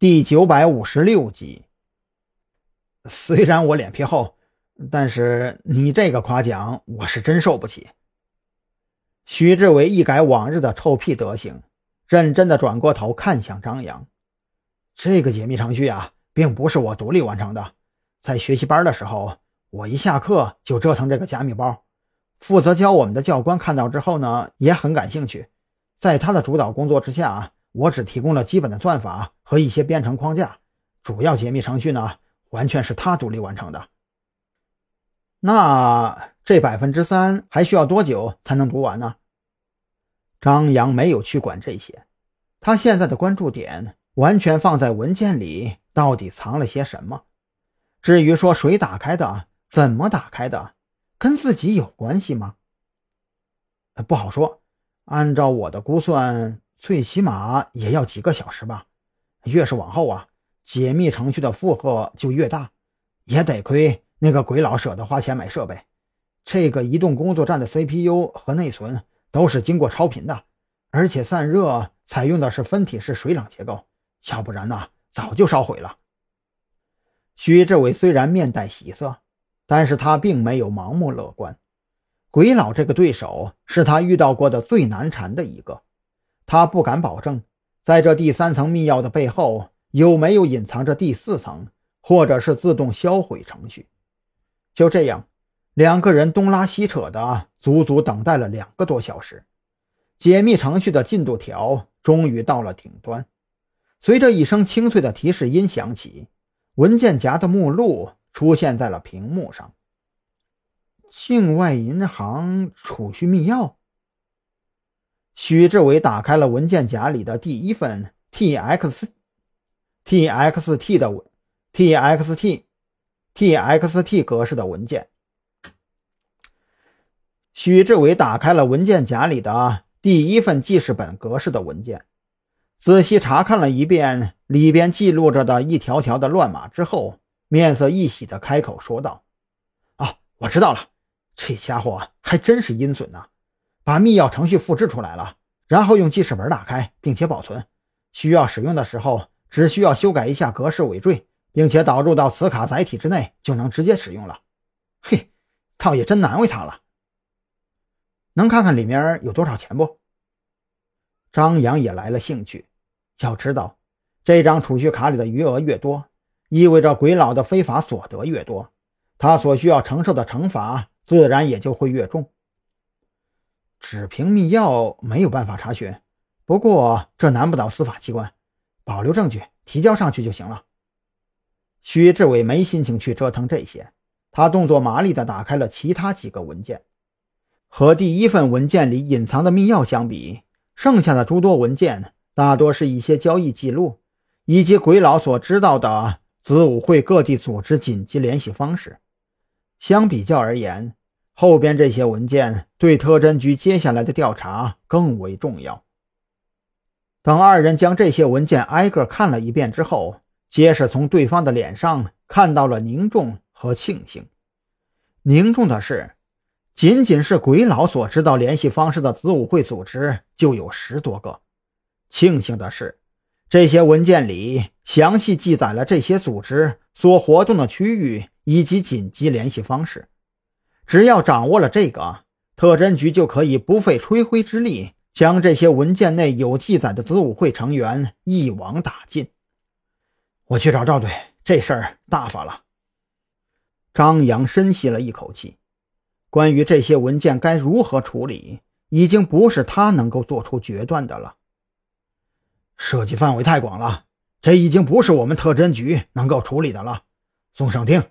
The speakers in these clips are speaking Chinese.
第九百五十六集。虽然我脸皮厚，但是你这个夸奖我是真受不起。徐志伟一改往日的臭屁德行，认真的转过头看向张扬：“这个解密程序啊，并不是我独立完成的。在学习班的时候，我一下课就折腾这个加密包。负责教我们的教官看到之后呢，也很感兴趣。在他的主导工作之下啊，我只提供了基本的算法和一些编程框架，主要解密程序呢，完全是他独立完成的。那这百分之三还需要多久才能读完呢？”张扬没有去管这些，他现在的关注点完全放在文件里到底藏了些什么。至于说谁打开的、怎么打开的，跟自己有关系吗？不好说。按照我的估算，最起码也要几个小时吧。越是往后啊，解密程序的负荷就越大。也得亏那个鬼佬舍得花钱买设备，这个移动工作站的 CPU 和内存。都是经过超频的，而且散热采用的是分体式水冷结构，要不然呢，早就烧毁了。徐志伟虽然面带喜色，但是他并没有盲目乐观。鬼佬这个对手是他遇到过的最难缠的一个，他不敢保证，在这第三层密钥的背后有没有隐藏着第四层，或者是自动销毁程序。就这样。两个人东拉西扯的，足足等待了两个多小时。解密程序的进度条终于到了顶端。随着一声清脆的提示音响起，文件夹的目录出现在了屏幕上。境外银行储蓄密钥。许志伟打开了文件夹里的第一份 txt txt 的 txt txt 格式的文件。许志伟打开了文件夹里的第一份记事本格式的文件，仔细查看了一遍里边记录着的一条条的乱码之后，面色一喜的开口说道：“啊，我知道了，这家伙还真是阴损呐！把密钥程序复制出来了，然后用记事本打开，并且保存，需要使用的时候只需要修改一下格式尾缀，并且导入到磁卡载体之内，就能直接使用了。嘿，倒也真难为他了。”能看看里面有多少钱不？张扬也来了兴趣。要知道，这张储蓄卡里的余额越多，意味着鬼佬的非法所得越多，他所需要承受的惩罚自然也就会越重。只凭密钥没有办法查询，不过这难不倒司法机关，保留证据提交上去就行了。徐志伟没心情去折腾这些，他动作麻利地打开了其他几个文件。和第一份文件里隐藏的密钥相比，剩下的诸多文件大多是一些交易记录，以及鬼佬所知道的子午会各地组织紧急联系方式。相比较而言，后边这些文件对特侦局接下来的调查更为重要。等二人将这些文件挨个看了一遍之后，皆是从对方的脸上看到了凝重和庆幸。凝重的是。仅仅是鬼佬所知道联系方式的子午会组织就有十多个。庆幸的是，这些文件里详细记载了这些组织所活动的区域以及紧急联系方式。只要掌握了这个，特侦局就可以不费吹灰之力将这些文件内有记载的子午会成员一网打尽。我去找赵队，这事儿大发了。张扬深吸了一口气。关于这些文件该如何处理，已经不是他能够做出决断的了。涉及范围太广了，这已经不是我们特侦局能够处理的了。宋省厅，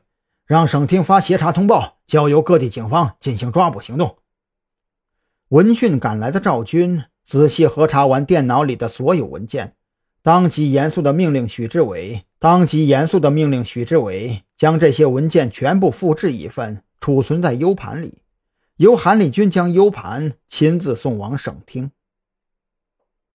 让省厅发协查通报，交由各地警方进行抓捕行动。闻讯赶来的赵军仔细核查完电脑里的所有文件，当即严肃地命令许志伟，当即严肃地命令许志伟将这些文件全部复制一份。储存在 U 盘里，由韩立军将 U 盘亲自送往省厅。